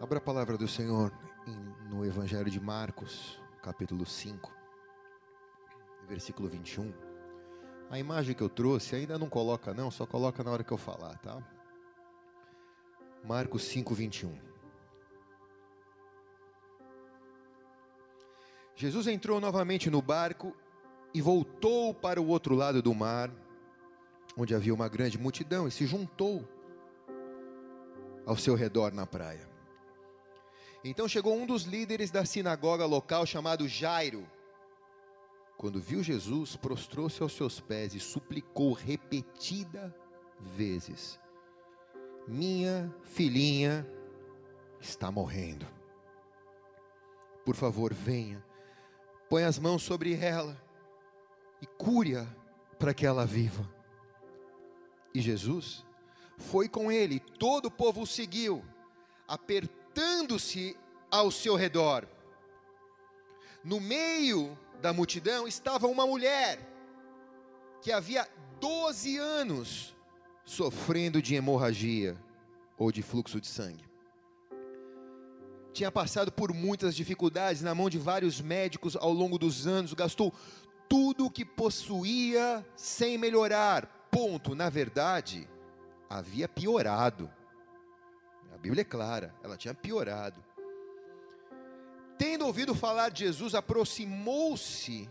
Abra a palavra do Senhor no Evangelho de Marcos, capítulo 5, versículo 21. A imagem que eu trouxe ainda não coloca, não, só coloca na hora que eu falar, tá? Marcos 5, 21. Jesus entrou novamente no barco e voltou para o outro lado do mar, onde havia uma grande multidão, e se juntou ao seu redor na praia. Então chegou um dos líderes da sinagoga local chamado Jairo. Quando viu Jesus, prostrou-se aos seus pés e suplicou repetida vezes: Minha filhinha está morrendo. Por favor, venha, põe as mãos sobre ela e cure-a para que ela viva. E Jesus foi com ele, todo o povo o seguiu, apertando-se ao seu redor. No meio da multidão estava uma mulher que havia 12 anos sofrendo de hemorragia ou de fluxo de sangue. Tinha passado por muitas dificuldades na mão de vários médicos ao longo dos anos, gastou tudo o que possuía sem melhorar. Ponto. Na verdade, havia piorado. Bíblia é clara, ela tinha piorado. Tendo ouvido falar de Jesus, aproximou-se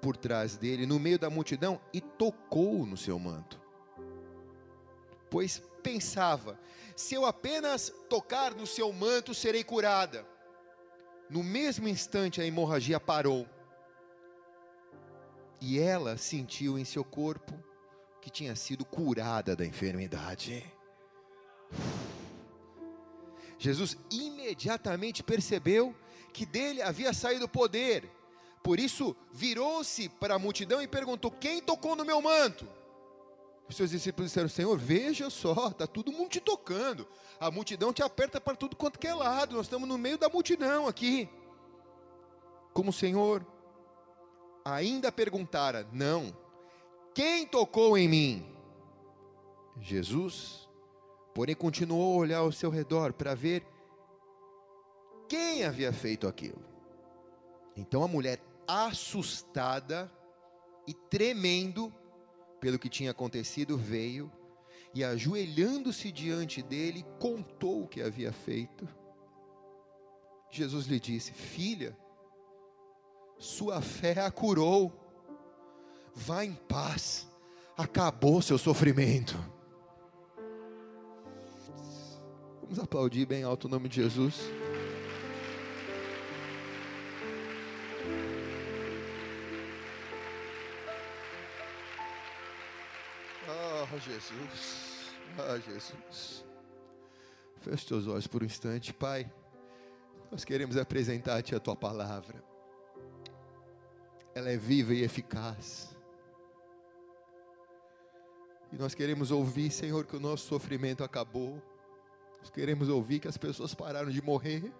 por trás dele, no meio da multidão, e tocou no seu manto. Pois pensava: se eu apenas tocar no seu manto, serei curada. No mesmo instante, a hemorragia parou. E ela sentiu em seu corpo que tinha sido curada da enfermidade. Jesus imediatamente percebeu que dele havia saído poder. Por isso, virou-se para a multidão e perguntou: Quem tocou no meu manto? Os seus discípulos disseram: Senhor, veja só, está todo mundo te tocando. A multidão te aperta para tudo quanto que é lado. Nós estamos no meio da multidão aqui. Como o Senhor ainda perguntara: Não, quem tocou em mim? Jesus, porém, continuou a olhar ao seu redor para ver quem havia feito aquilo. Então a mulher, assustada e tremendo pelo que tinha acontecido, veio e, ajoelhando-se diante dele, contou o que havia feito. Jesus lhe disse: Filha, sua fé a curou, vá em paz, acabou seu sofrimento. Vamos aplaudir bem alto o nome de Jesus. Ah, Jesus. Ah, Jesus. Feche teus olhos por um instante, Pai. Nós queremos apresentar-te a tua palavra. Ela é viva e eficaz. E nós queremos ouvir, Senhor, que o nosso sofrimento acabou. Nós queremos ouvir que as pessoas pararam de morrer.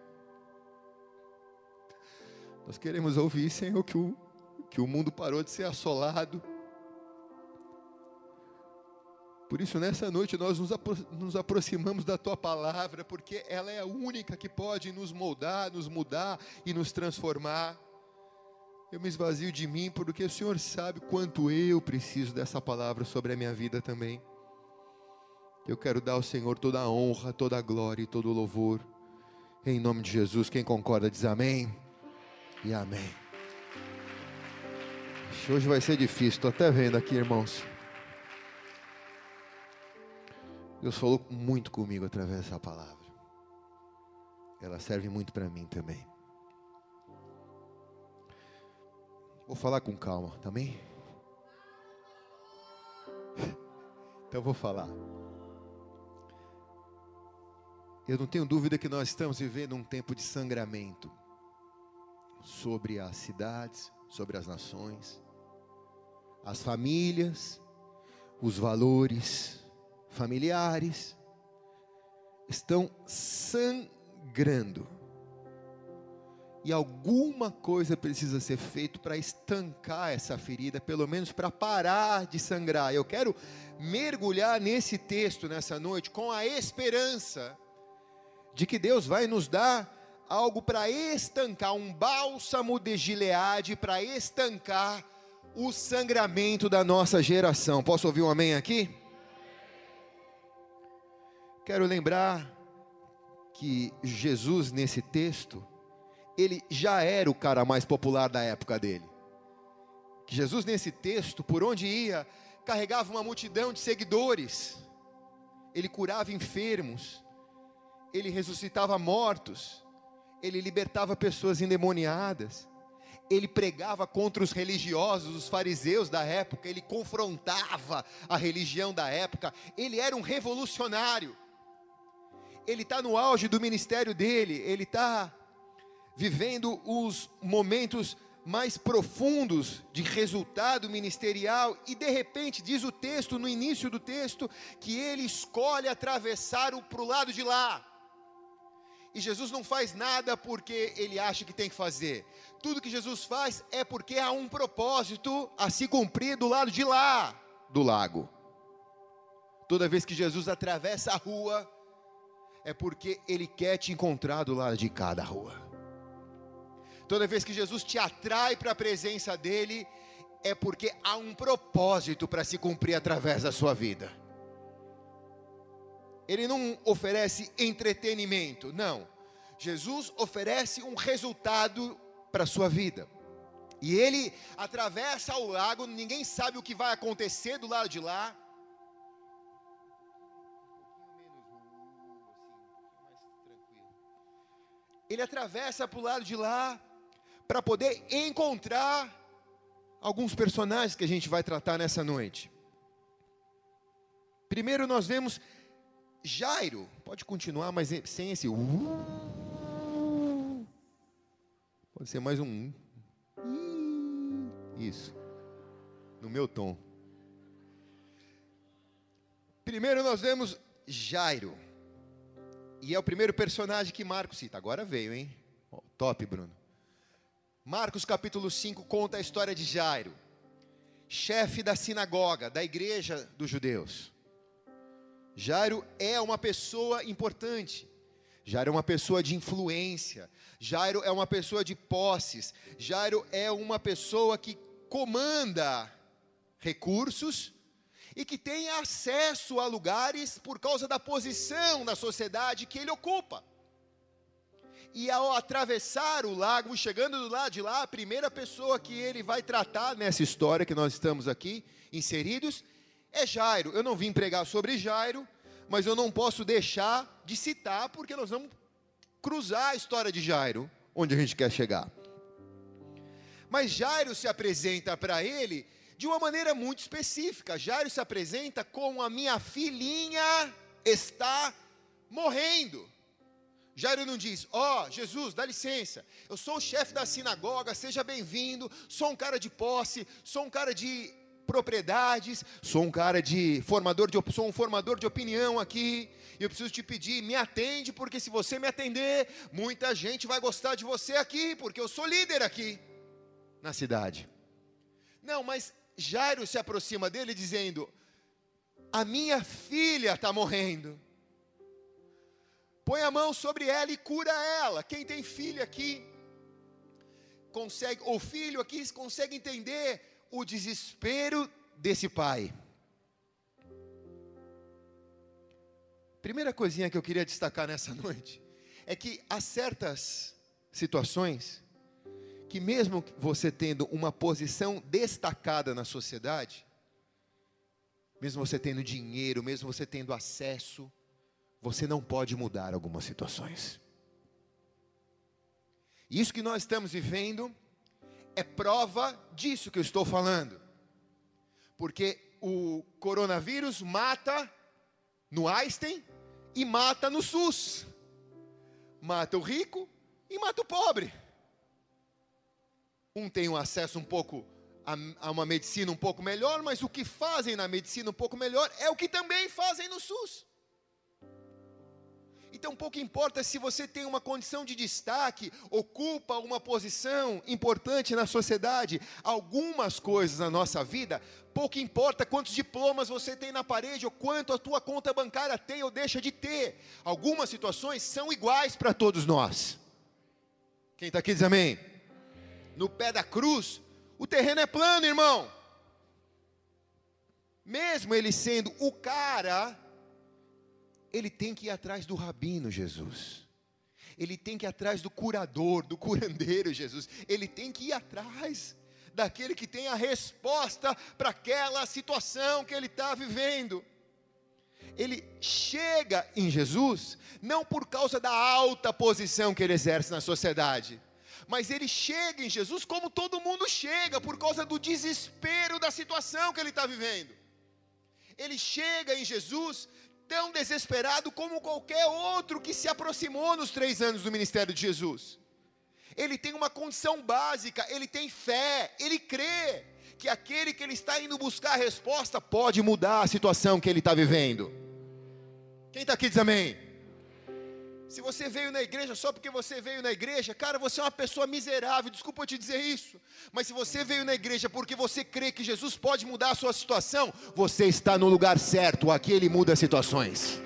Nós queremos ouvir, Senhor, que o, que o mundo parou de ser assolado. Por isso, nessa noite, nós nos, apro nos aproximamos da tua palavra, porque ela é a única que pode nos moldar, nos mudar e nos transformar. Eu me esvazio de mim, porque o Senhor sabe quanto eu preciso dessa palavra sobre a minha vida também. Eu quero dar ao Senhor toda a honra, toda a glória e todo o louvor. Em nome de Jesus, quem concorda diz amém e amém. Hoje vai ser difícil, estou até vendo aqui, irmãos. Deus falou muito comigo através dessa palavra. Ela serve muito para mim também. Vou falar com calma, também? Então eu vou falar. Eu não tenho dúvida que nós estamos vivendo um tempo de sangramento sobre as cidades, sobre as nações, as famílias, os valores familiares estão sangrando. E alguma coisa precisa ser feito para estancar essa ferida, pelo menos para parar de sangrar. Eu quero mergulhar nesse texto nessa noite com a esperança de que Deus vai nos dar algo para estancar, um bálsamo de Gileade para estancar o sangramento da nossa geração. Posso ouvir um amém aqui? Quero lembrar que Jesus, nesse texto, ele já era o cara mais popular da época dele. Que Jesus, nesse texto, por onde ia, carregava uma multidão de seguidores, ele curava enfermos, ele ressuscitava mortos, ele libertava pessoas endemoniadas, ele pregava contra os religiosos, os fariseus da época, ele confrontava a religião da época, ele era um revolucionário. Ele está no auge do ministério dele, ele está vivendo os momentos mais profundos de resultado ministerial, e de repente, diz o texto, no início do texto, que ele escolhe atravessar para o lado de lá. E Jesus não faz nada porque ele acha que tem que fazer. Tudo que Jesus faz é porque há um propósito a se cumprir do lado de lá do lago. Toda vez que Jesus atravessa a rua, é porque ele quer te encontrar do lado de cada rua. Toda vez que Jesus te atrai para a presença dele, é porque há um propósito para se cumprir através da sua vida. Ele não oferece entretenimento, não. Jesus oferece um resultado para a sua vida. E ele atravessa o lago, ninguém sabe o que vai acontecer do lado de lá. Ele atravessa para o lado de lá para poder encontrar alguns personagens que a gente vai tratar nessa noite. Primeiro nós vemos Jairo, pode continuar, mas sem esse. Pode ser mais um. Isso. No meu tom. Primeiro nós vemos Jairo. E é o primeiro personagem que Marcos cita. Agora veio, hein? Oh, top, Bruno. Marcos capítulo 5 conta a história de Jairo, chefe da sinagoga, da igreja dos judeus. Jairo é uma pessoa importante. Jairo é uma pessoa de influência. Jairo é uma pessoa de posses. Jairo é uma pessoa que comanda recursos e que tem acesso a lugares por causa da posição na sociedade que ele ocupa. E ao atravessar o lago, chegando do lado de lá, a primeira pessoa que ele vai tratar nessa história que nós estamos aqui inseridos é Jairo. Eu não vim pregar sobre Jairo, mas eu não posso deixar de citar, porque nós vamos cruzar a história de Jairo, onde a gente quer chegar. Mas Jairo se apresenta para ele de uma maneira muito específica. Jairo se apresenta como a minha filhinha está morrendo. Jairo não diz, ó, oh, Jesus, dá licença, eu sou o chefe da sinagoga, seja bem-vindo, sou um cara de posse, sou um cara de propriedades, sou um cara de formador de sou um formador de opinião aqui, eu preciso te pedir, me atende, porque se você me atender, muita gente vai gostar de você aqui, porque eu sou líder aqui na cidade. Não, mas Jairo se aproxima dele dizendo: A minha filha está morrendo. Põe a mão sobre ela e cura ela. Quem tem filho aqui consegue, ou filho aqui consegue entender o desespero desse pai. Primeira coisinha que eu queria destacar nessa noite é que há certas situações que mesmo você tendo uma posição destacada na sociedade, mesmo você tendo dinheiro, mesmo você tendo acesso, você não pode mudar algumas situações. Isso que nós estamos vivendo é prova disso que eu estou falando. Porque o coronavírus mata no Einstein e mata no SUS. Mata o rico e mata o pobre. Um tem um acesso um pouco a, a, uma medicina um pouco melhor, mas o que fazem na medicina um pouco melhor é o que também fazem no SUS. Então pouco importa se você tem uma condição de destaque, ocupa uma posição importante na sociedade, algumas coisas na nossa vida, pouco importa quantos diplomas você tem na parede ou quanto a tua conta bancária tem ou deixa de ter. Algumas situações são iguais para todos nós. Quem está aqui diz amém. No pé da cruz, o terreno é plano, irmão. Mesmo ele sendo o cara ele tem que ir atrás do rabino Jesus. Ele tem que ir atrás do curador, do curandeiro Jesus. Ele tem que ir atrás daquele que tem a resposta para aquela situação que ele está vivendo. Ele chega em Jesus não por causa da alta posição que ele exerce na sociedade, mas ele chega em Jesus como todo mundo chega, por causa do desespero da situação que ele está vivendo. Ele chega em Jesus tão desesperado como qualquer outro que se aproximou nos três anos do ministério de Jesus. Ele tem uma condição básica, ele tem fé, ele crê que aquele que ele está indo buscar a resposta pode mudar a situação que ele está vivendo. Quem está aqui diz amém? Se você veio na igreja só porque você veio na igreja, cara, você é uma pessoa miserável, desculpa eu te dizer isso. Mas se você veio na igreja porque você crê que Jesus pode mudar a sua situação, você está no lugar certo, aqui ele muda situações.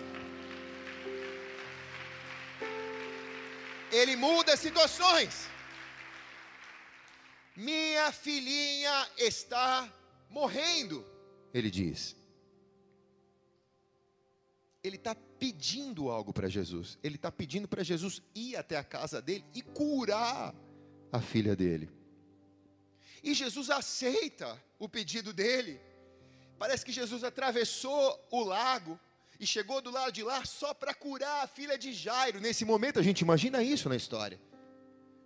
Ele muda situações. Minha filhinha está morrendo, ele diz ele está pedindo algo para Jesus. Ele está pedindo para Jesus ir até a casa dele e curar a filha dele. E Jesus aceita o pedido dele. Parece que Jesus atravessou o lago e chegou do lado de lá só para curar a filha de Jairo. Nesse momento a gente imagina isso na história.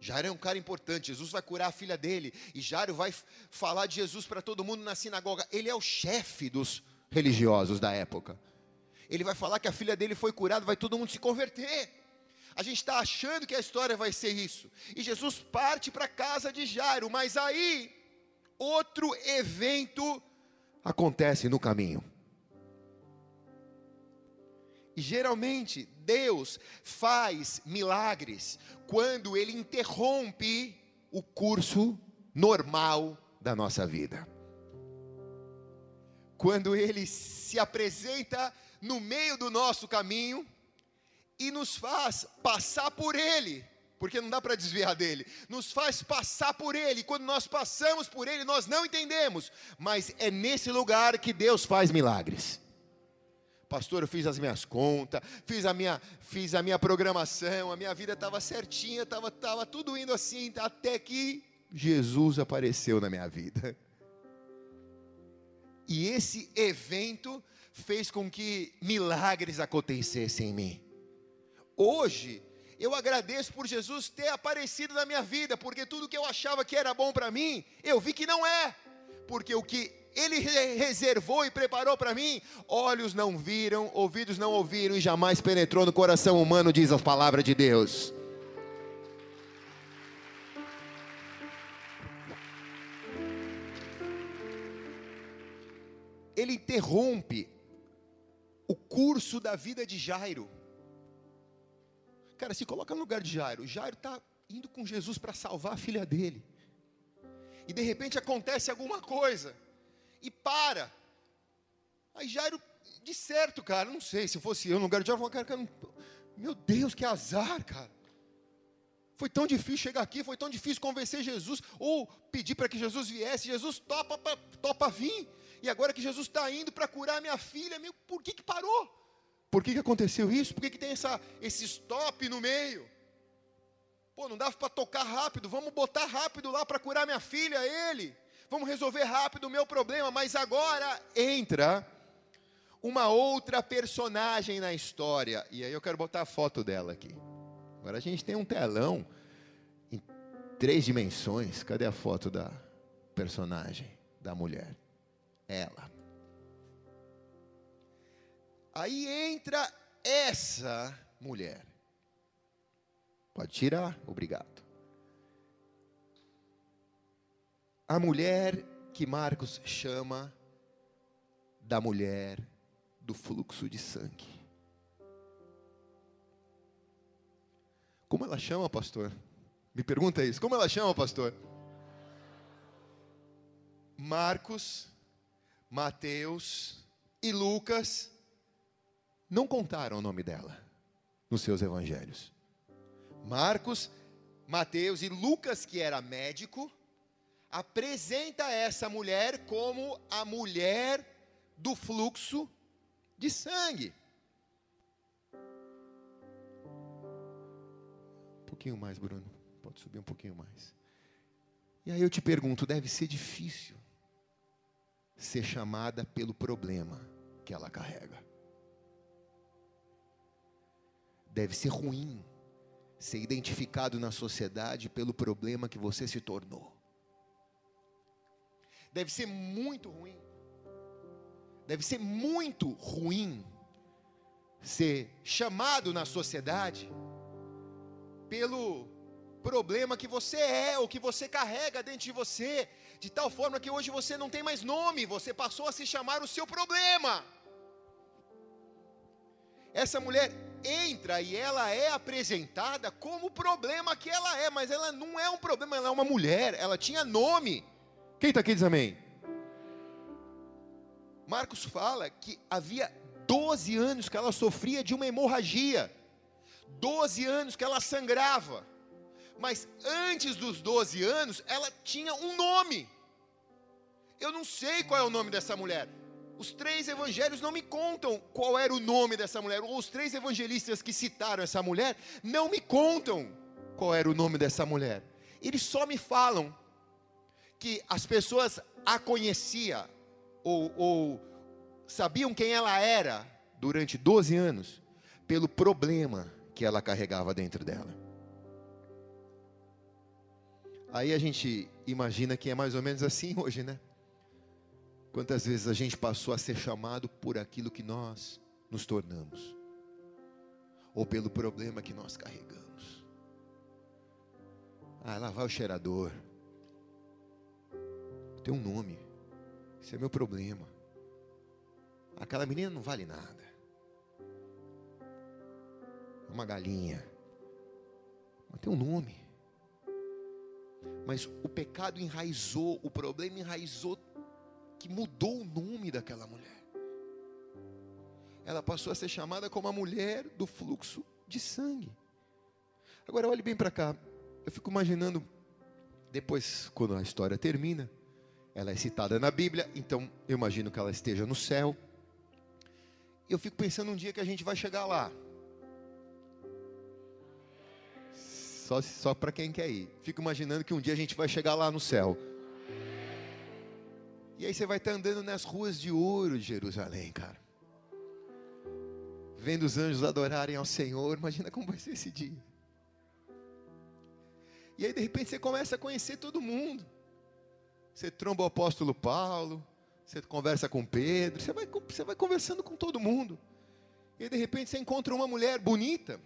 Jairo é um cara importante, Jesus vai curar a filha dele, e Jairo vai falar de Jesus para todo mundo na sinagoga. Ele é o chefe dos religiosos da época ele vai falar que a filha dele foi curada, vai todo mundo se converter. A gente está achando que a história vai ser isso. E Jesus parte para a casa de Jairo, mas aí outro evento acontece no caminho. E geralmente Deus faz milagres quando Ele interrompe o curso normal da nossa vida. Quando Ele se apresenta no meio do nosso caminho e nos faz passar por ele, porque não dá para desviar dele, nos faz passar por ele, quando nós passamos por ele, nós não entendemos, mas é nesse lugar que Deus faz milagres. Pastor, eu fiz as minhas contas, fiz a minha, fiz a minha programação, a minha vida estava certinha, estava tava tudo indo assim, até que Jesus apareceu na minha vida. E esse evento fez com que milagres acontecessem em mim. Hoje, eu agradeço por Jesus ter aparecido na minha vida, porque tudo que eu achava que era bom para mim, eu vi que não é, porque o que Ele reservou e preparou para mim, olhos não viram, ouvidos não ouviram e jamais penetrou no coração humano, diz a palavra de Deus. Ele interrompe curso da vida de Jairo. Cara, se coloca no lugar de Jairo. Jairo está indo com Jesus para salvar a filha dele. E de repente acontece alguma coisa. E para. Aí Jairo, de certo, cara, não sei, se fosse eu no lugar de Jairo, eu cara, cara, meu Deus, que azar, cara. Foi tão difícil chegar aqui, foi tão difícil convencer Jesus, ou pedir para que Jesus viesse. Jesus topa, topa vir. E agora que Jesus está indo para curar minha filha, meu, por que, que parou? Por que, que aconteceu isso? Por que, que tem essa, esse stop no meio? Pô, não dava para tocar rápido, vamos botar rápido lá para curar minha filha, ele. Vamos resolver rápido o meu problema, mas agora entra uma outra personagem na história. E aí eu quero botar a foto dela aqui. Agora a gente tem um telão em três dimensões. Cadê a foto da personagem, da mulher? ela. Aí entra essa mulher. Pode tirar, obrigado. A mulher que Marcos chama da mulher do fluxo de sangue. Como ela chama, pastor? Me pergunta isso. Como ela chama, pastor? Marcos, Mateus e Lucas não contaram o nome dela nos seus evangelhos. Marcos, Mateus e Lucas, que era médico, apresenta essa mulher como a mulher do fluxo de sangue. Pouquinho mais, Bruno. Pode subir um pouquinho mais. E aí eu te pergunto, deve ser difícil ser chamada pelo problema que ela carrega. Deve ser ruim ser identificado na sociedade pelo problema que você se tornou. Deve ser muito ruim. Deve ser muito ruim ser chamado na sociedade pelo problema que você é, ou que você carrega dentro de você, de tal forma que hoje você não tem mais nome, você passou a se chamar o seu problema. Essa mulher entra e ela é apresentada como o problema que ela é, mas ela não é um problema, ela é uma mulher, ela tinha nome. Quem está aqui diz amém? Marcos fala que havia 12 anos que ela sofria de uma hemorragia, 12 anos que ela sangrava, mas antes dos 12 anos ela tinha um nome. Eu não sei qual é o nome dessa mulher, os três evangelhos não me contam qual era o nome dessa mulher, ou os três evangelistas que citaram essa mulher não me contam qual era o nome dessa mulher. Eles só me falam que as pessoas a conheciam ou, ou sabiam quem ela era durante 12 anos pelo problema que ela carregava dentro dela. Aí a gente imagina que é mais ou menos assim hoje, né? Quantas vezes a gente passou a ser chamado por aquilo que nós nos tornamos, ou pelo problema que nós carregamos. Ah, lá vai o cheirador. Tem um nome. Esse é meu problema. Aquela menina não vale nada. Uma galinha. Mas tem um nome. Mas o pecado enraizou, o problema enraizou que mudou o nome daquela mulher. Ela passou a ser chamada como a mulher do fluxo de sangue. Agora olhe bem para cá. Eu fico imaginando depois quando a história termina, ela é citada na Bíblia, então eu imagino que ela esteja no céu. Eu fico pensando um dia que a gente vai chegar lá. Só, só para quem quer ir. Fico imaginando que um dia a gente vai chegar lá no céu. E aí você vai estar andando nas ruas de ouro de Jerusalém, cara. Vendo os anjos adorarem ao Senhor, imagina como vai ser esse dia. E aí de repente você começa a conhecer todo mundo. Você tromba o apóstolo Paulo, você conversa com Pedro, você vai, você vai conversando com todo mundo. E aí de repente você encontra uma mulher bonita.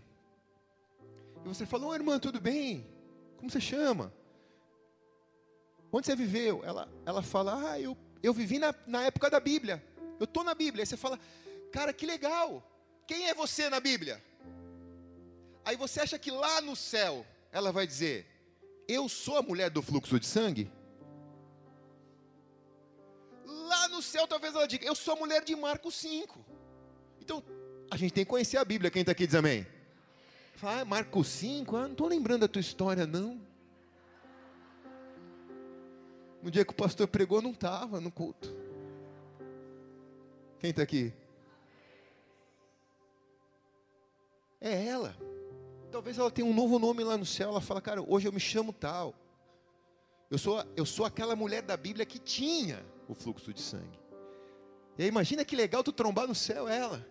E você fala, ô irmã, tudo bem? Como você chama? Onde você viveu? Ela, ela fala, ah, eu, eu vivi na, na época da Bíblia. Eu estou na Bíblia. Aí você fala, cara, que legal. Quem é você na Bíblia? Aí você acha que lá no céu ela vai dizer, eu sou a mulher do fluxo de sangue? Lá no céu talvez ela diga, eu sou a mulher de Marcos 5. Então, a gente tem que conhecer a Bíblia. Quem está aqui diz amém. Fala, ah, Marcos 5, ah, não estou lembrando da tua história, não. No dia que o pastor pregou, não estava no culto. Quem está aqui? É ela. Talvez ela tenha um novo nome lá no céu. Ela fala, cara, hoje eu me chamo tal. Eu sou, eu sou aquela mulher da Bíblia que tinha o fluxo de sangue. E aí imagina que legal tu trombar no céu ela.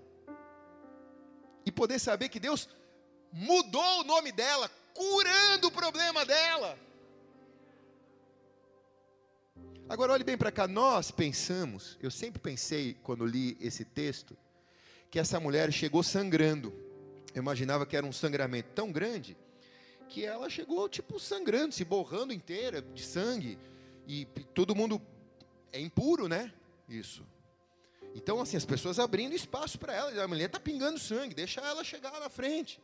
E poder saber que Deus mudou o nome dela, curando o problema dela. Agora olhe bem para cá, nós pensamos, eu sempre pensei quando li esse texto, que essa mulher chegou sangrando. Eu imaginava que era um sangramento tão grande que ela chegou tipo sangrando, se borrando inteira de sangue e todo mundo é impuro, né? Isso. Então assim, as pessoas abrindo espaço para ela, a mulher está pingando sangue, deixa ela chegar lá na frente.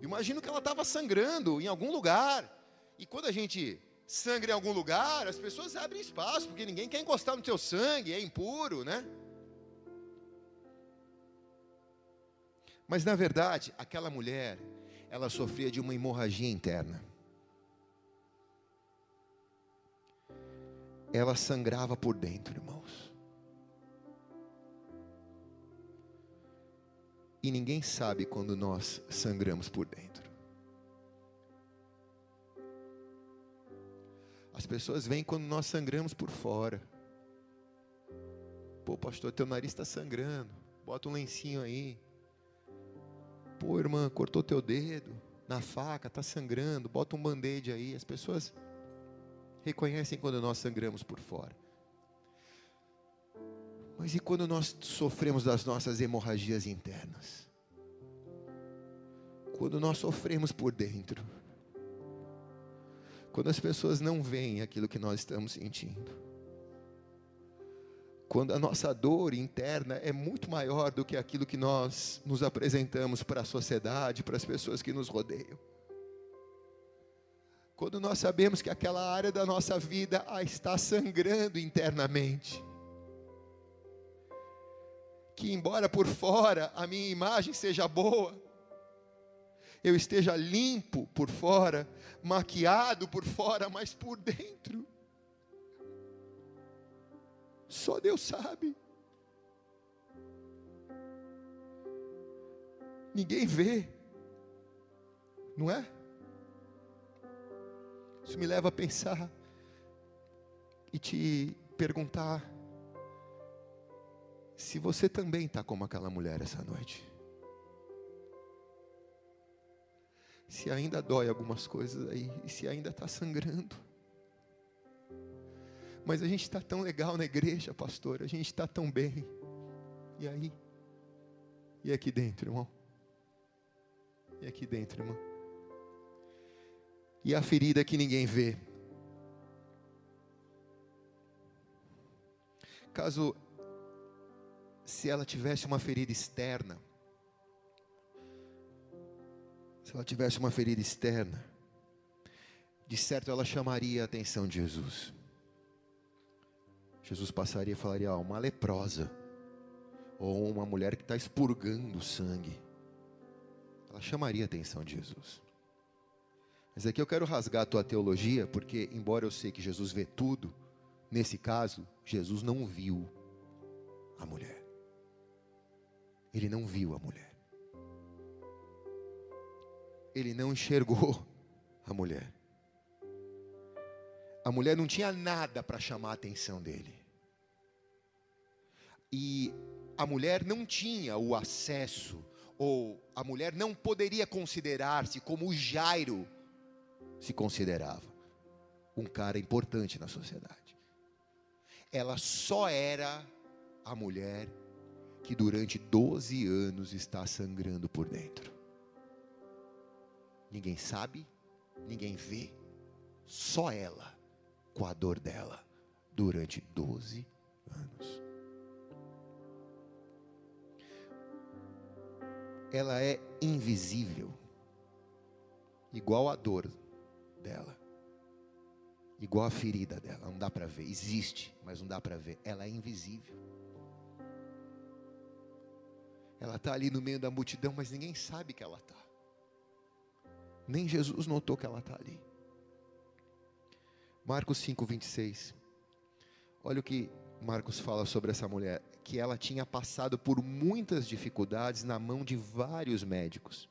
Imagino que ela estava sangrando em algum lugar. E quando a gente sangra em algum lugar, as pessoas abrem espaço, porque ninguém quer encostar no teu sangue, é impuro, né? Mas na verdade, aquela mulher, ela sofria de uma hemorragia interna. Ela sangrava por dentro, irmãos. E ninguém sabe quando nós sangramos por dentro. As pessoas vêm quando nós sangramos por fora. Pô, pastor, teu nariz está sangrando. Bota um lencinho aí. Pô, irmã, cortou teu dedo na faca, está sangrando. Bota um band-aid aí. As pessoas reconhecem quando nós sangramos por fora. Mas e quando nós sofremos das nossas hemorragias internas? Quando nós sofremos por dentro? Quando as pessoas não veem aquilo que nós estamos sentindo. Quando a nossa dor interna é muito maior do que aquilo que nós nos apresentamos para a sociedade, para as pessoas que nos rodeiam. Quando nós sabemos que aquela área da nossa vida está sangrando internamente. Que, embora por fora a minha imagem seja boa, eu esteja limpo por fora, maquiado por fora, mas por dentro. Só Deus sabe. Ninguém vê, não é? Isso me leva a pensar e te perguntar se você também está como aquela mulher essa noite. se ainda dói algumas coisas aí, e se ainda está sangrando. Mas a gente está tão legal na igreja, pastor, a gente está tão bem. E aí? E aqui dentro, irmão? E aqui dentro, irmão? E a ferida que ninguém vê? Caso, se ela tivesse uma ferida externa, se ela tivesse uma ferida externa, de certo ela chamaria a atenção de Jesus. Jesus passaria e falaria: ah, uma leprosa, ou uma mulher que está expurgando sangue. Ela chamaria a atenção de Jesus. Mas aqui eu quero rasgar a tua teologia, porque, embora eu sei que Jesus vê tudo, nesse caso, Jesus não viu a mulher. Ele não viu a mulher ele não enxergou a mulher. A mulher não tinha nada para chamar a atenção dele. E a mulher não tinha o acesso, ou a mulher não poderia considerar-se como o Jairo se considerava, um cara importante na sociedade. Ela só era a mulher que durante 12 anos está sangrando por dentro. Ninguém sabe, ninguém vê, só ela, com a dor dela, durante 12 anos. Ela é invisível, igual a dor dela, igual a ferida dela, não dá para ver, existe, mas não dá para ver, ela é invisível. Ela está ali no meio da multidão, mas ninguém sabe que ela está. Nem Jesus notou que ela está ali. Marcos 5, 26. Olha o que Marcos fala sobre essa mulher: que ela tinha passado por muitas dificuldades na mão de vários médicos.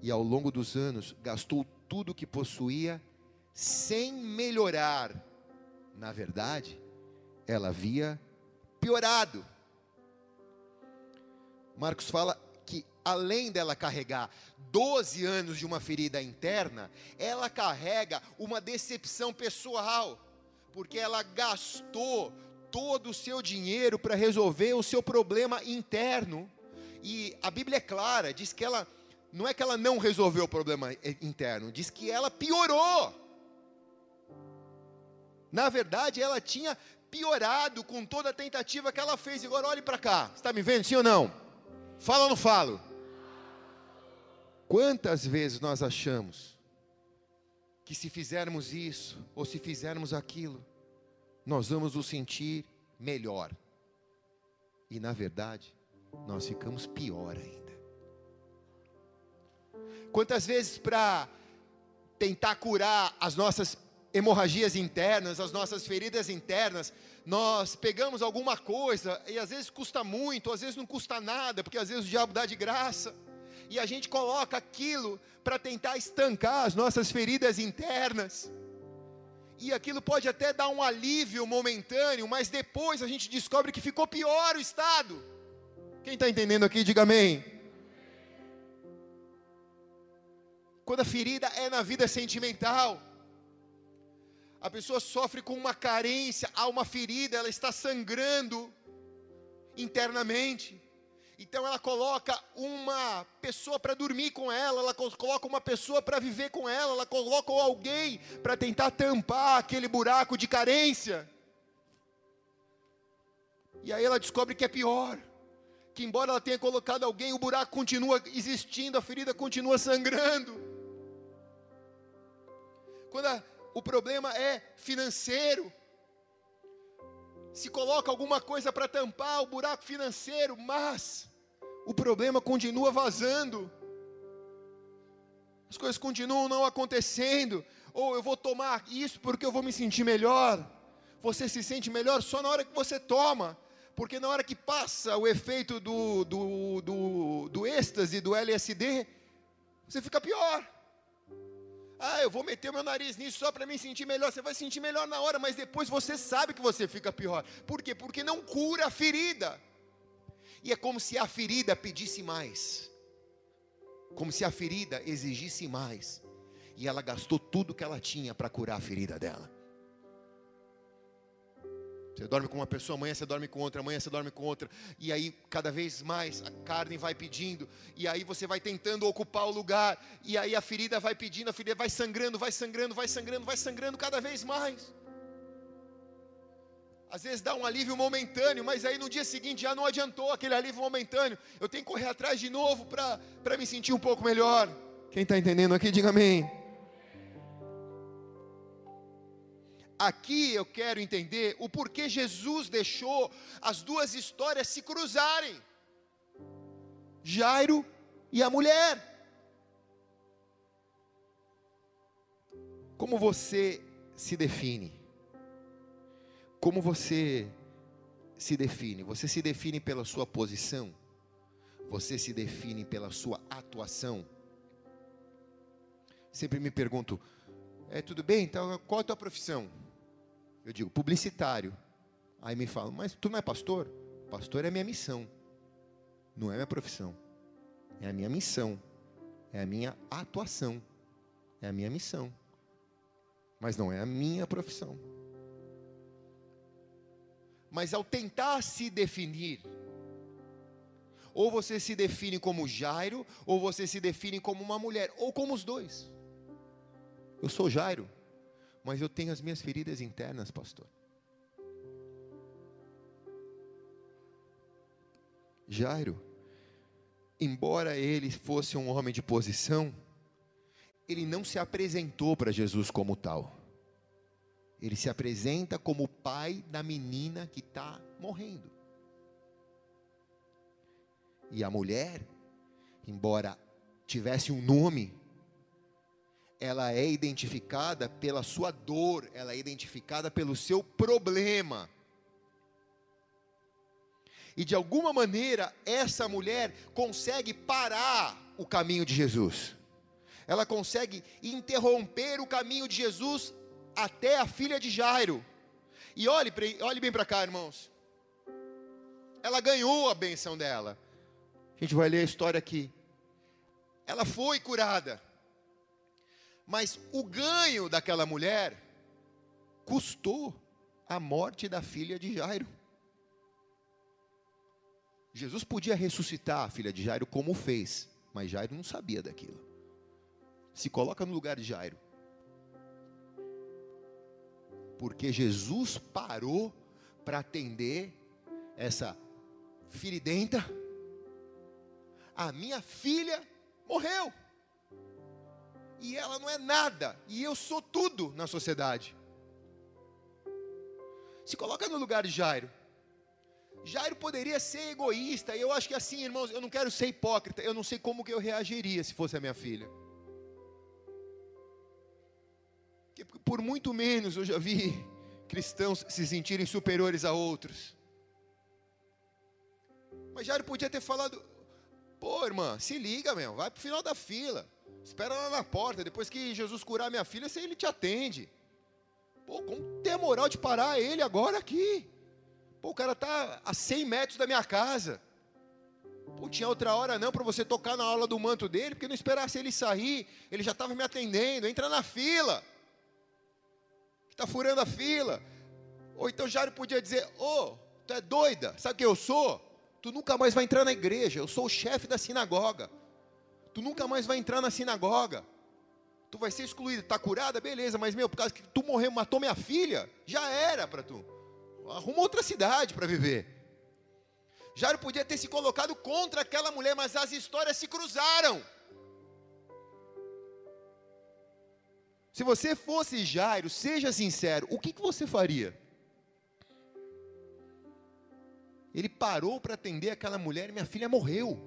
E ao longo dos anos gastou tudo o que possuía sem melhorar. Na verdade, ela havia piorado. Marcos fala além dela carregar 12 anos de uma ferida interna, ela carrega uma decepção pessoal, porque ela gastou todo o seu dinheiro para resolver o seu problema interno. E a Bíblia é clara, diz que ela não é que ela não resolveu o problema interno, diz que ela piorou. Na verdade, ela tinha piorado com toda a tentativa que ela fez. Agora olhe para cá. Está me vendo, sim ou não? Fala ou não falo? Quantas vezes nós achamos que se fizermos isso ou se fizermos aquilo, nós vamos nos sentir melhor. E na verdade, nós ficamos pior ainda. Quantas vezes para tentar curar as nossas hemorragias internas, as nossas feridas internas, nós pegamos alguma coisa e às vezes custa muito, às vezes não custa nada, porque às vezes o diabo dá de graça, e a gente coloca aquilo para tentar estancar as nossas feridas internas. E aquilo pode até dar um alívio momentâneo, mas depois a gente descobre que ficou pior o estado. Quem está entendendo aqui, diga amém. Quando a ferida é na vida sentimental, a pessoa sofre com uma carência, há uma ferida, ela está sangrando internamente. Então ela coloca uma pessoa para dormir com ela, ela coloca uma pessoa para viver com ela, ela coloca alguém para tentar tampar aquele buraco de carência. E aí ela descobre que é pior, que embora ela tenha colocado alguém, o buraco continua existindo, a ferida continua sangrando. Quando a, o problema é financeiro, se coloca alguma coisa para tampar o buraco financeiro, mas o problema continua vazando. As coisas continuam não acontecendo. Ou eu vou tomar isso porque eu vou me sentir melhor. Você se sente melhor só na hora que você toma. Porque na hora que passa o efeito do, do, do, do êxtase, do LSD, você fica pior. Ah, eu vou meter meu nariz nisso só para me sentir melhor. Você vai sentir melhor na hora, mas depois você sabe que você fica pior. Por quê? Porque não cura a ferida. E é como se a ferida pedisse mais. Como se a ferida exigisse mais. E ela gastou tudo que ela tinha para curar a ferida dela. Você dorme com uma pessoa, amanhã você dorme com outra, amanhã você dorme com outra, e aí cada vez mais a carne vai pedindo, e aí você vai tentando ocupar o lugar, e aí a ferida vai pedindo, a ferida vai sangrando, vai sangrando, vai sangrando, vai sangrando cada vez mais. Às vezes dá um alívio momentâneo, mas aí no dia seguinte já não adiantou aquele alívio momentâneo. Eu tenho que correr atrás de novo para me sentir um pouco melhor. Quem está entendendo aqui, diga amém. Aqui eu quero entender o porquê Jesus deixou as duas histórias se cruzarem. Jairo e a mulher. Como você se define? Como você se define? Você se define pela sua posição? Você se define pela sua atuação? Sempre me pergunto, é tudo bem? Então, qual é a tua profissão? Eu digo, publicitário. Aí me falam, mas tu não é pastor? Pastor é minha missão. Não é minha profissão. É a minha missão. É a minha atuação. É a minha missão. Mas não é a minha profissão. Mas ao tentar se definir, ou você se define como Jairo, ou você se define como uma mulher, ou como os dois. Eu sou Jairo, mas eu tenho as minhas feridas internas, pastor. Jairo, embora ele fosse um homem de posição, ele não se apresentou para Jesus como tal. Ele se apresenta como o pai da menina que está morrendo. E a mulher, embora tivesse um nome, ela é identificada pela sua dor, ela é identificada pelo seu problema. E de alguma maneira, essa mulher consegue parar o caminho de Jesus. Ela consegue interromper o caminho de Jesus até a filha de Jairo. E olhe, olhe bem para cá, irmãos. Ela ganhou a benção dela. A gente vai ler a história aqui. Ela foi curada. Mas o ganho daquela mulher custou a morte da filha de Jairo. Jesus podia ressuscitar a filha de Jairo como fez, mas Jairo não sabia daquilo. Se coloca no lugar de Jairo. Porque Jesus parou para atender essa firidenta. A minha filha morreu. E ela não é nada, e eu sou tudo na sociedade. Se coloca no lugar de Jairo. Jairo poderia ser egoísta, e eu acho que assim, irmãos, eu não quero ser hipócrita, eu não sei como que eu reagiria se fosse a minha filha. Por muito menos eu já vi cristãos se sentirem superiores a outros. Mas Jairo podia ter falado: pô, irmã, se liga, meu, vai para o final da fila, espera lá na porta, depois que Jesus curar minha filha, se ele te atende. Pô, como ter moral de parar ele agora aqui? Pô, o cara está a 100 metros da minha casa. Pô, tinha outra hora não para você tocar na aula do manto dele, porque não esperasse ele sair, ele já estava me atendendo. Entra na fila. Que está furando a fila. Ou então Jairo podia dizer: Ô, oh, tu é doida, sabe quem eu sou? Tu nunca mais vai entrar na igreja, eu sou o chefe da sinagoga. Tu nunca mais vai entrar na sinagoga. Tu vai ser excluído, está curada, beleza, mas meu, por causa que tu morreu, matou minha filha, já era para tu. Arruma outra cidade para viver. Jairo podia ter se colocado contra aquela mulher, mas as histórias se cruzaram. Se você fosse Jairo, seja sincero, o que, que você faria? Ele parou para atender aquela mulher e minha filha morreu,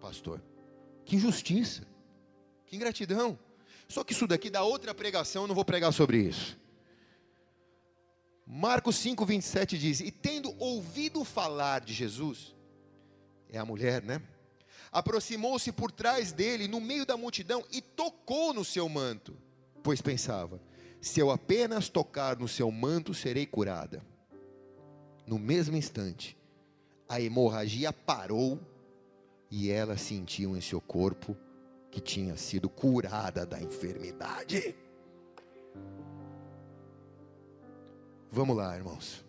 pastor. Que injustiça, que ingratidão. Só que isso daqui dá outra pregação, eu não vou pregar sobre isso. Marcos 5, 27 diz: E tendo ouvido falar de Jesus, é a mulher, né? Aproximou-se por trás dele, no meio da multidão, e tocou no seu manto, pois pensava: se eu apenas tocar no seu manto, serei curada. No mesmo instante, a hemorragia parou e ela sentiu em seu corpo que tinha sido curada da enfermidade. Vamos lá, irmãos.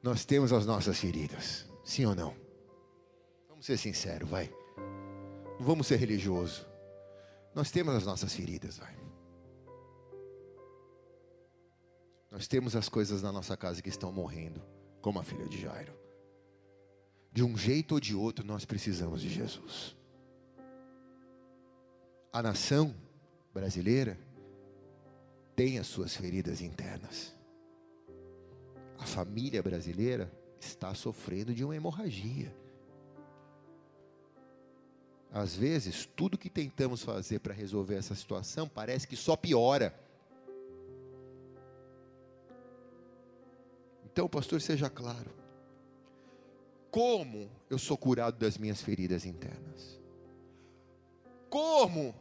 Nós temos as nossas feridas, sim ou não? Vamos ser sinceros, vai. Não vamos ser religiosos. Nós temos as nossas feridas, vai. Nós temos as coisas na nossa casa que estão morrendo, como a filha de Jairo. De um jeito ou de outro, nós precisamos de Jesus. A nação brasileira tem as suas feridas internas a família brasileira está sofrendo de uma hemorragia. Às vezes, tudo que tentamos fazer para resolver essa situação parece que só piora. Então, pastor, seja claro. Como eu sou curado das minhas feridas internas? Como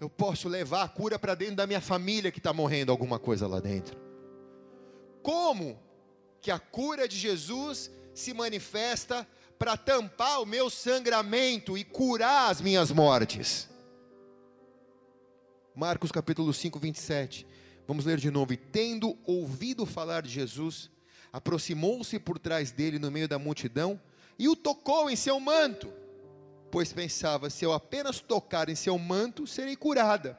eu posso levar a cura para dentro da minha família que está morrendo alguma coisa lá dentro? Como que a cura de Jesus se manifesta para tampar o meu sangramento e curar as minhas mortes. Marcos capítulo 5, 27. Vamos ler de novo. E tendo ouvido falar de Jesus, aproximou-se por trás dele no meio da multidão e o tocou em seu manto, pois pensava: se eu apenas tocar em seu manto, serei curada.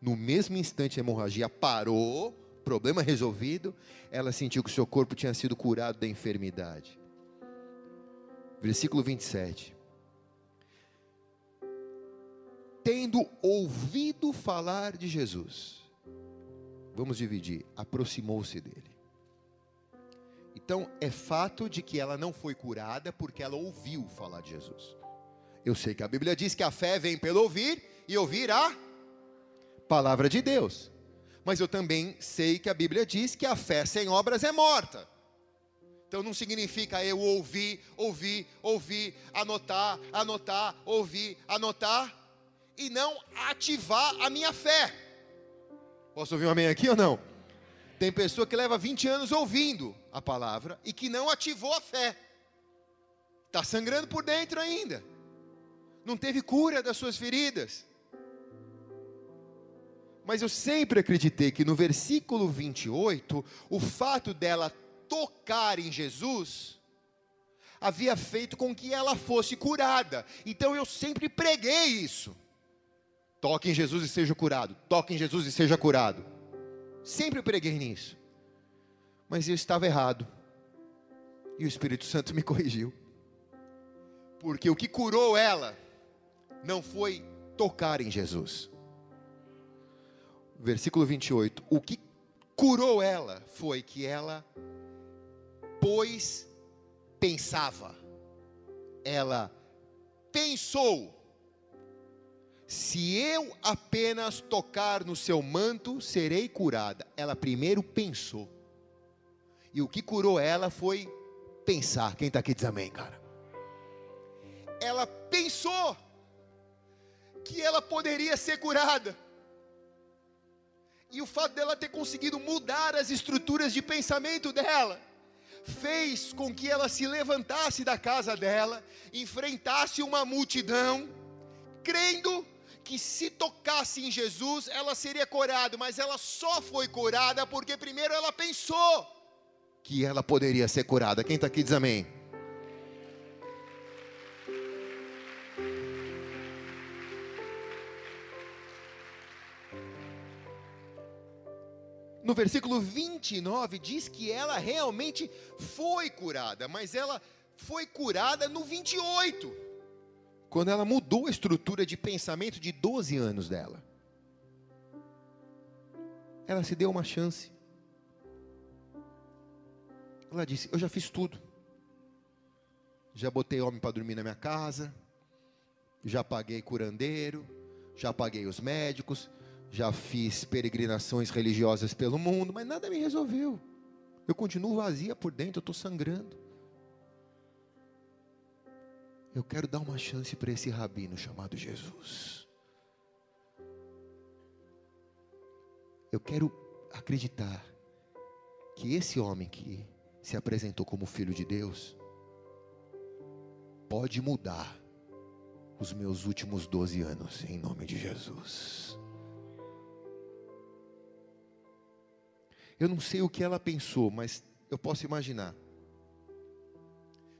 No mesmo instante a hemorragia parou problema resolvido, ela sentiu que seu corpo tinha sido curado da enfermidade. Versículo 27. Tendo ouvido falar de Jesus, vamos dividir, aproximou-se dele. Então, é fato de que ela não foi curada porque ela ouviu falar de Jesus. Eu sei que a Bíblia diz que a fé vem pelo ouvir e ouvir a palavra de Deus mas eu também sei que a Bíblia diz que a fé sem obras é morta. Então não significa eu ouvir, ouvir, ouvir, anotar, anotar, ouvir, anotar e não ativar a minha fé. Posso ouvir um amém aqui ou não? Tem pessoa que leva 20 anos ouvindo a palavra e que não ativou a fé. Está sangrando por dentro ainda. Não teve cura das suas feridas. Mas eu sempre acreditei que no versículo 28, o fato dela tocar em Jesus havia feito com que ela fosse curada. Então eu sempre preguei isso. Toque em Jesus e seja curado. Toque em Jesus e seja curado. Sempre preguei nisso. Mas eu estava errado. E o Espírito Santo me corrigiu. Porque o que curou ela não foi tocar em Jesus versículo 28. O que curou ela foi que ela, pois pensava, ela pensou, se eu apenas tocar no seu manto, serei curada. Ela primeiro pensou. E o que curou ela foi pensar. Quem está aqui diz amém, cara. Ela pensou que ela poderia ser curada. E o fato dela ter conseguido mudar as estruturas de pensamento dela, fez com que ela se levantasse da casa dela, enfrentasse uma multidão, crendo que se tocasse em Jesus, ela seria curada, mas ela só foi curada porque primeiro ela pensou que ela poderia ser curada. Quem está aqui diz amém. no versículo 29 diz que ela realmente foi curada, mas ela foi curada no 28, quando ela mudou a estrutura de pensamento de 12 anos dela. Ela se deu uma chance. Ela disse: Eu já fiz tudo. Já botei homem para dormir na minha casa, já paguei curandeiro, já paguei os médicos, já fiz peregrinações religiosas pelo mundo, mas nada me resolveu. Eu continuo vazia por dentro, eu estou sangrando. Eu quero dar uma chance para esse rabino chamado Jesus. Eu quero acreditar que esse homem que se apresentou como filho de Deus pode mudar os meus últimos 12 anos, em nome de Jesus. Eu não sei o que ela pensou, mas eu posso imaginar.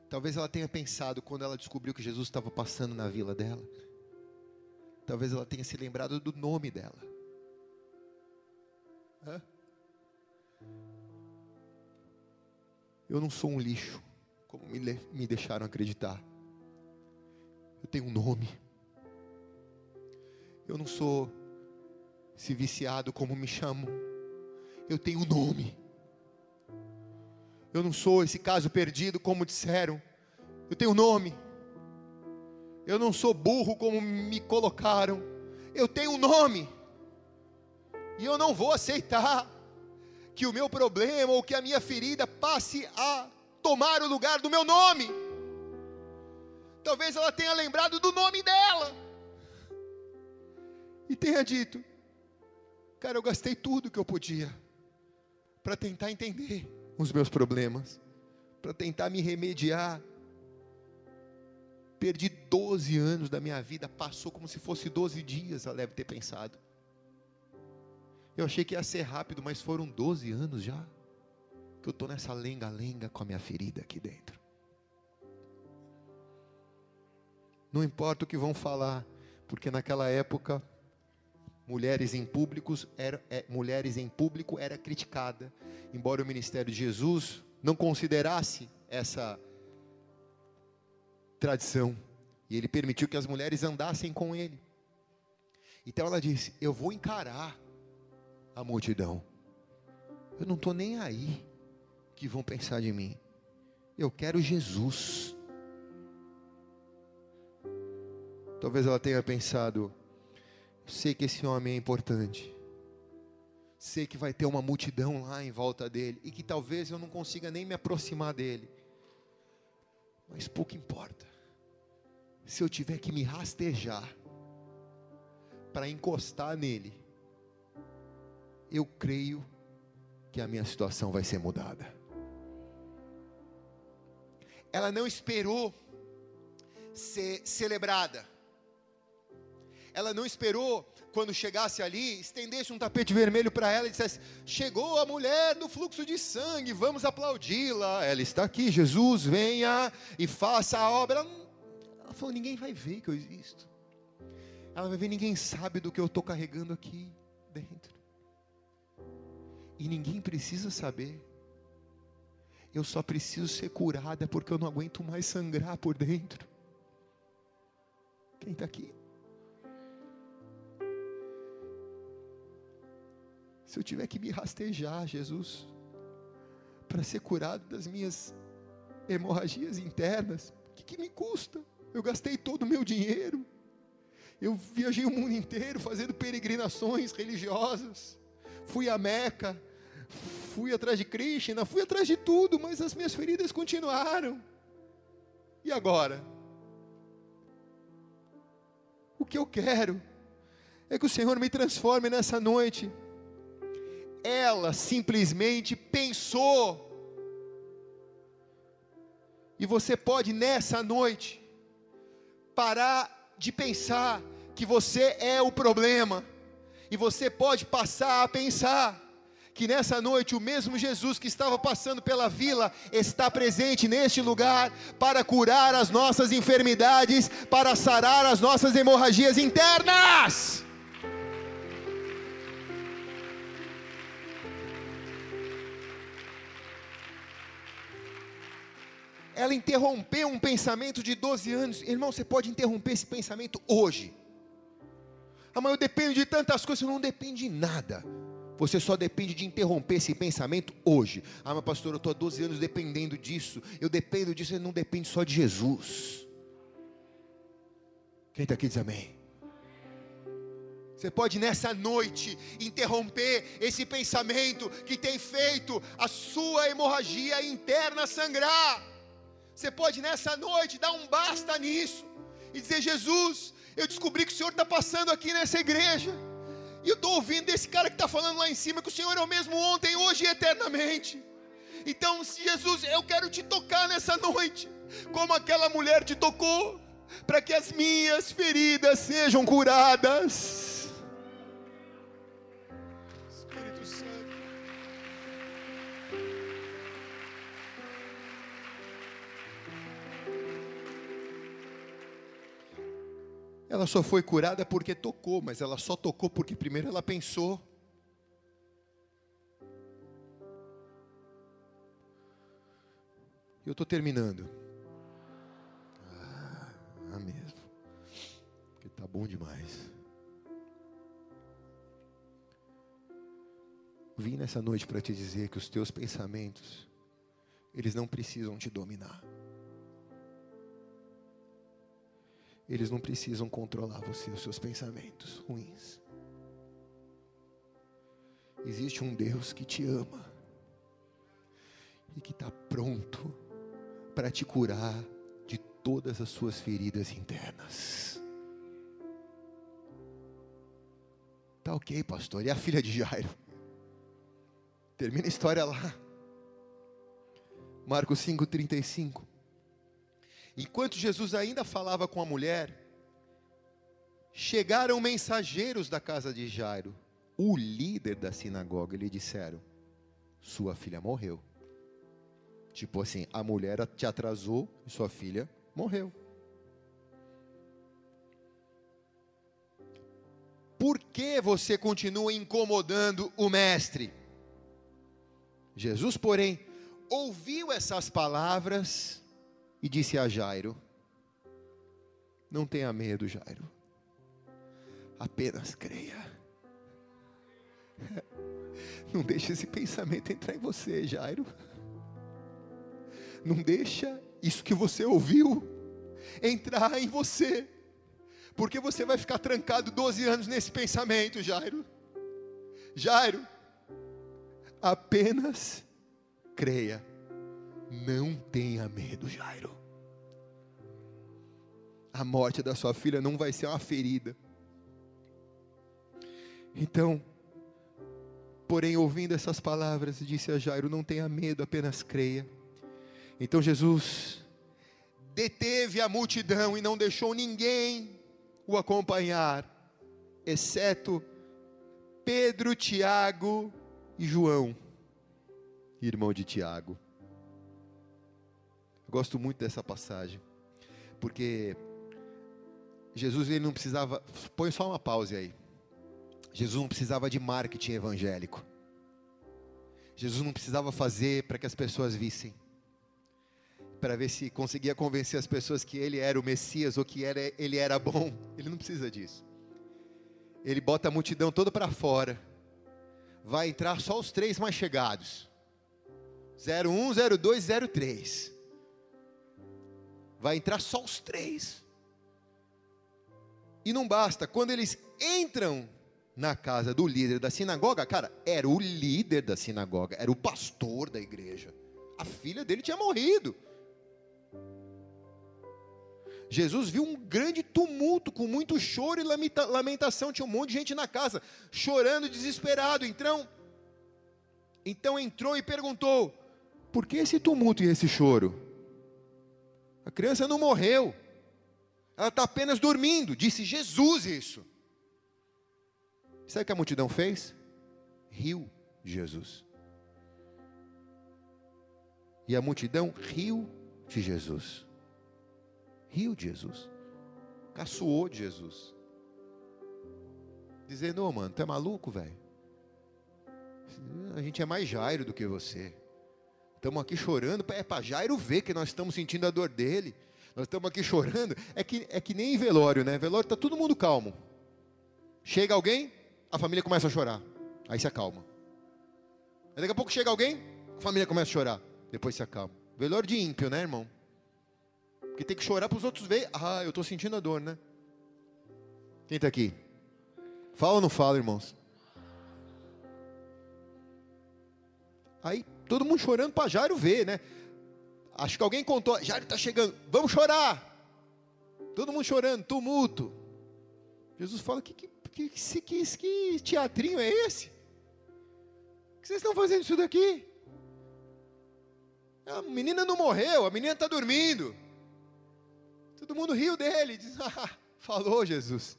Talvez ela tenha pensado quando ela descobriu que Jesus estava passando na vila dela. Talvez ela tenha se lembrado do nome dela. Hã? Eu não sou um lixo, como me, me deixaram acreditar. Eu tenho um nome. Eu não sou se viciado como me chamam eu tenho um nome. Eu não sou esse caso perdido, como disseram. Eu tenho nome. Eu não sou burro, como me colocaram. Eu tenho nome. E eu não vou aceitar que o meu problema ou que a minha ferida passe a tomar o lugar do meu nome. Talvez ela tenha lembrado do nome dela. E tenha dito: Cara, eu gastei tudo que eu podia para tentar entender os meus problemas, para tentar me remediar. Perdi 12 anos da minha vida, passou como se fosse 12 dias, ela deve ter pensado. Eu achei que ia ser rápido, mas foram 12 anos já que eu estou nessa lenga-lenga com a minha ferida aqui dentro. Não importa o que vão falar, porque naquela época mulheres em públicos era, é, mulheres em público era criticada, embora o ministério de Jesus não considerasse essa tradição e ele permitiu que as mulheres andassem com ele. Então ela disse: Eu vou encarar a multidão. Eu não estou nem aí que vão pensar de mim. Eu quero Jesus. Talvez ela tenha pensado: Sei que esse homem é importante. Sei que vai ter uma multidão lá em volta dele e que talvez eu não consiga nem me aproximar dele. Mas pouco importa. Se eu tiver que me rastejar para encostar nele, eu creio que a minha situação vai ser mudada. Ela não esperou ser celebrada ela não esperou quando chegasse ali, estendesse um tapete vermelho para ela e dissesse: Chegou a mulher do fluxo de sangue, vamos aplaudi-la. Ela está aqui, Jesus, venha e faça a obra. Ela falou: Ninguém vai ver que eu existo. Ela vai ver, ninguém sabe do que eu estou carregando aqui dentro. E ninguém precisa saber. Eu só preciso ser curada porque eu não aguento mais sangrar por dentro. Quem está aqui? Se eu tiver que me rastejar, Jesus, para ser curado das minhas hemorragias internas, o que, que me custa? Eu gastei todo o meu dinheiro. Eu viajei o mundo inteiro fazendo peregrinações religiosas. Fui a Meca, fui atrás de Krishna, fui atrás de tudo, mas as minhas feridas continuaram. E agora? O que eu quero é que o Senhor me transforme nessa noite. Ela simplesmente pensou. E você pode nessa noite parar de pensar que você é o problema. E você pode passar a pensar que nessa noite o mesmo Jesus que estava passando pela vila está presente neste lugar para curar as nossas enfermidades, para sarar as nossas hemorragias internas. Ela interrompeu um pensamento de 12 anos. Irmão, você pode interromper esse pensamento hoje. Ah, mas eu dependo de tantas coisas. Não depende de nada. Você só depende de interromper esse pensamento hoje. Ah, mas pastor, eu estou há 12 anos dependendo disso. Eu dependo disso, ele não depende só de Jesus. Quem está aqui diz amém. Você pode nessa noite interromper esse pensamento que tem feito a sua hemorragia interna sangrar. Você pode nessa noite dar um basta nisso e dizer: Jesus, eu descobri que o Senhor está passando aqui nessa igreja. E eu estou ouvindo desse cara que está falando lá em cima que o Senhor é o mesmo ontem, hoje e eternamente. Então, Jesus, eu quero te tocar nessa noite, como aquela mulher te tocou, para que as minhas feridas sejam curadas. Ela só foi curada porque tocou, mas ela só tocou porque primeiro ela pensou. Eu estou terminando. Ah, ah mesmo. Porque tá bom demais. Vim nessa noite para te dizer que os teus pensamentos, eles não precisam te dominar. Eles não precisam controlar você, os seus pensamentos ruins. Existe um Deus que te ama e que está pronto para te curar de todas as suas feridas internas. Tá ok, pastor. E a filha de Jairo? Termina a história lá. Marcos 5,35. Enquanto Jesus ainda falava com a mulher, chegaram mensageiros da casa de Jairo, o líder da sinagoga, e lhe disseram: Sua filha morreu. Tipo assim, a mulher te atrasou e sua filha morreu. Por que você continua incomodando o mestre? Jesus, porém, ouviu essas palavras e disse a Jairo: Não tenha medo, Jairo, apenas creia. Não deixe esse pensamento entrar em você, Jairo. Não deixa isso que você ouviu entrar em você. Porque você vai ficar trancado 12 anos nesse pensamento, Jairo. Jairo, apenas creia. Não tenha medo, Jairo. A morte da sua filha não vai ser uma ferida. Então, porém, ouvindo essas palavras, disse a Jairo: Não tenha medo, apenas creia. Então Jesus deteve a multidão e não deixou ninguém o acompanhar, exceto Pedro, Tiago e João, irmão de Tiago. Eu gosto muito dessa passagem, porque Jesus ele não precisava, põe só uma pausa aí. Jesus não precisava de marketing evangélico. Jesus não precisava fazer para que as pessoas vissem, para ver se conseguia convencer as pessoas que ele era o Messias ou que era, ele era bom. Ele não precisa disso. Ele bota a multidão toda para fora, vai entrar só os três mais chegados. 01, 02, 03. Vai entrar só os três. E não basta, quando eles entram na casa do líder da sinagoga, cara, era o líder da sinagoga, era o pastor da igreja. A filha dele tinha morrido. Jesus viu um grande tumulto, com muito choro e lamentação. Tinha um monte de gente na casa, chorando, desesperado. Então, então entrou e perguntou: por que esse tumulto e esse choro? A criança não morreu, ela está apenas dormindo. Disse Jesus isso. Sabe o que a multidão fez? Riu de Jesus. E a multidão riu de Jesus. Riu de Jesus. Caçoou de Jesus. Dizendo, ô oh, mano, tu é maluco, velho? A gente é mais Jairo do que você. Estamos aqui chorando, é para Jairo ver que nós estamos sentindo a dor dele. Nós estamos aqui chorando. É que, é que nem em velório, né? Velório está todo mundo calmo. Chega alguém, a família começa a chorar. Aí se acalma. Aí daqui a pouco chega alguém, a família começa a chorar. Depois se acalma. Velório de ímpio, né, irmão? Porque tem que chorar para os outros verem. Ah, eu estou sentindo a dor, né? Quem está aqui? Fala ou não fala, irmãos? Aí todo mundo chorando para Jairo ver, né? Acho que alguém contou, Jairo está chegando, vamos chorar. Todo mundo chorando, tumulto. Jesus fala: que, que, que, que, que, teatrinho é esse? Que vocês estão fazendo isso daqui? A menina não morreu, a menina está dormindo. Todo mundo riu dele, diz: ah, falou Jesus.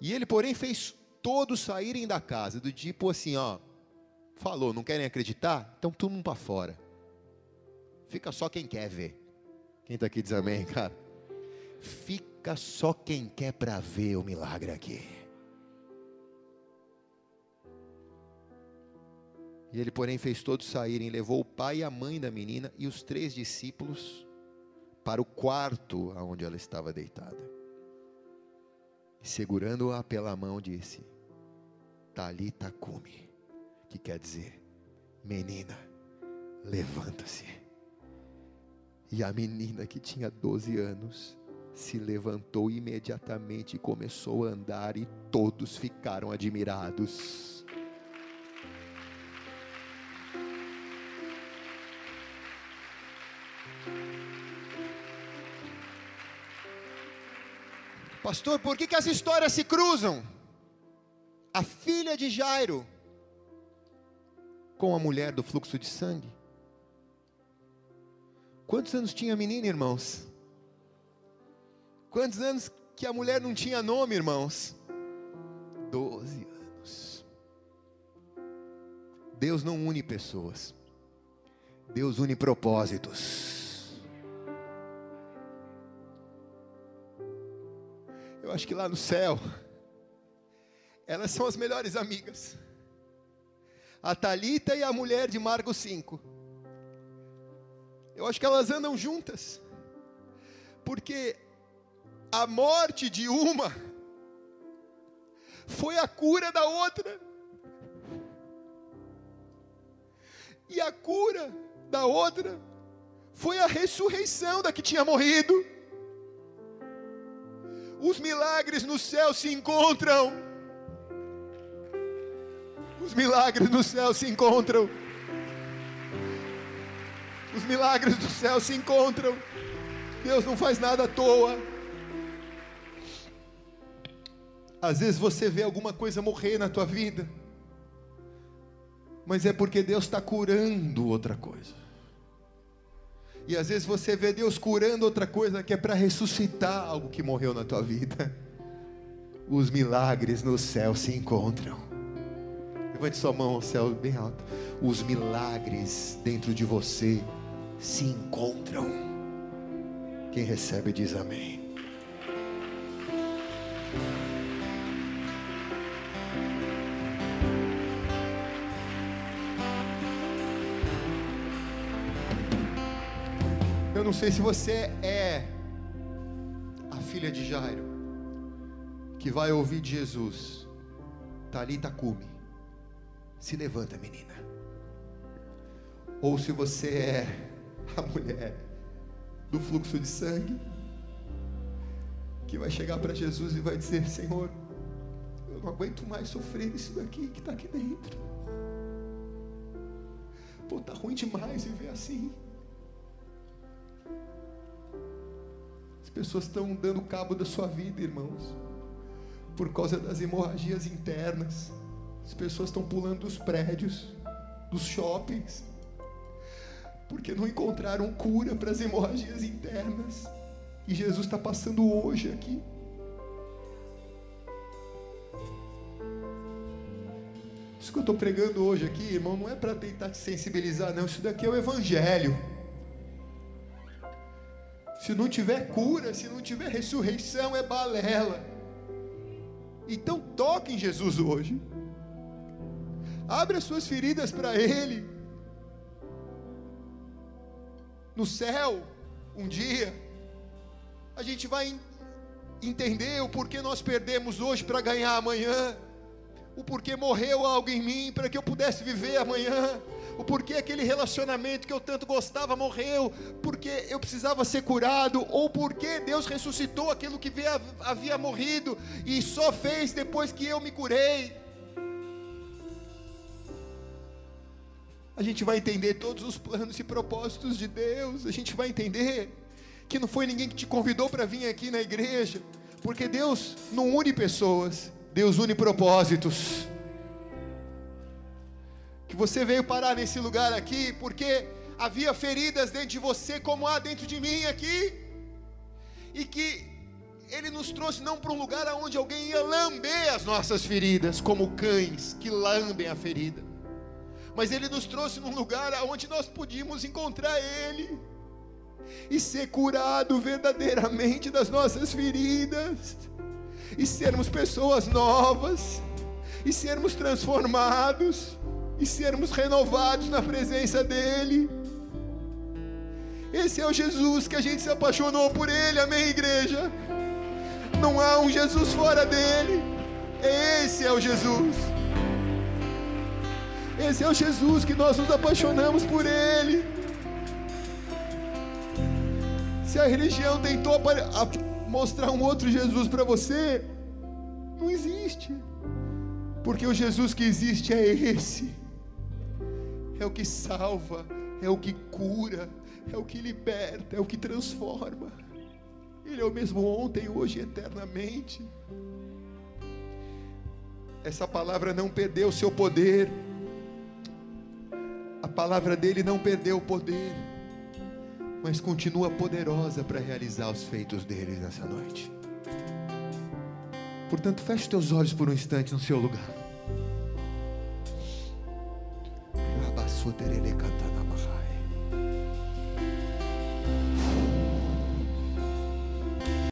E ele, porém, fez todos saírem da casa, do tipo assim, ó, falou, não querem acreditar? Então todo mundo para fora. Fica só quem quer ver. Quem está aqui diz amém, cara? Fica só quem quer para ver o milagre aqui. E ele, porém, fez todos saírem, levou o pai e a mãe da menina e os três discípulos para o quarto onde ela estava deitada. Segurando-a pela mão, disse: Talita cume, que quer dizer, menina, levanta-se. E a menina que tinha 12 anos se levantou imediatamente e começou a andar, e todos ficaram admirados. Pastor, por que, que as histórias se cruzam? A filha de Jairo com a mulher do fluxo de sangue. Quantos anos tinha a menina, irmãos? Quantos anos que a mulher não tinha nome, irmãos? Doze anos. Deus não une pessoas, Deus une propósitos. Eu acho que lá no céu, elas são as melhores amigas. A Talita e a mulher de Marcos 5. Eu acho que elas andam juntas. Porque a morte de uma foi a cura da outra. E a cura da outra foi a ressurreição da que tinha morrido. Os milagres no céu se encontram. Os milagres no céu se encontram. Os milagres do céu se encontram. Deus não faz nada à toa. Às vezes você vê alguma coisa morrer na tua vida, mas é porque Deus está curando outra coisa. E às vezes você vê Deus curando outra coisa que é para ressuscitar algo que morreu na tua vida. Os milagres no céu se encontram. Levante sua mão ao céu bem alto. Os milagres dentro de você se encontram. Quem recebe diz amém. Eu não sei se você é a filha de Jairo, que vai ouvir de Jesus, Talita cume. Se levanta, menina. Ou se você é a mulher do fluxo de sangue, que vai chegar para Jesus e vai dizer: Senhor, eu não aguento mais sofrer isso daqui que está aqui dentro. Pô, tá ruim demais viver assim. As pessoas estão dando cabo da sua vida, irmãos, por causa das hemorragias internas. As pessoas estão pulando dos prédios, dos shoppings, porque não encontraram cura para as hemorragias internas. E Jesus está passando hoje aqui. Isso que eu estou pregando hoje aqui, irmão, não é para tentar te sensibilizar, não. Isso daqui é o Evangelho. Se não tiver cura, se não tiver ressurreição, é balela. Então toque em Jesus hoje. Abre as suas feridas para Ele. No céu, um dia, a gente vai entender o porquê nós perdemos hoje para ganhar amanhã, o porquê morreu algo em mim para que eu pudesse viver amanhã, o porquê aquele relacionamento que eu tanto gostava morreu, porque eu precisava ser curado, ou porque Deus ressuscitou aquilo que havia morrido e só fez depois que eu me curei. A gente vai entender todos os planos e propósitos de Deus, a gente vai entender que não foi ninguém que te convidou para vir aqui na igreja, porque Deus não une pessoas, Deus une propósitos. Que você veio parar nesse lugar aqui porque havia feridas dentro de você, como há dentro de mim aqui, e que Ele nos trouxe não para um lugar onde alguém ia lamber as nossas feridas, como cães que lambem a ferida mas Ele nos trouxe num lugar onde nós podíamos encontrar Ele e ser curado verdadeiramente das nossas feridas, e sermos pessoas novas, e sermos transformados, e sermos renovados na presença dEle. Esse é o Jesus que a gente se apaixonou por Ele, amém, igreja? Não há um Jesus fora dele, esse é o Jesus. Esse é o Jesus que nós nos apaixonamos por Ele. Se a religião tentou mostrar um outro Jesus para você, não existe. Porque o Jesus que existe é esse. É o que salva, é o que cura, é o que liberta, é o que transforma. Ele é o mesmo ontem, hoje e eternamente. Essa palavra não perdeu seu poder a palavra dele não perdeu o poder, mas continua poderosa para realizar os feitos dele nessa noite. Portanto, feche teus olhos por um instante no seu lugar.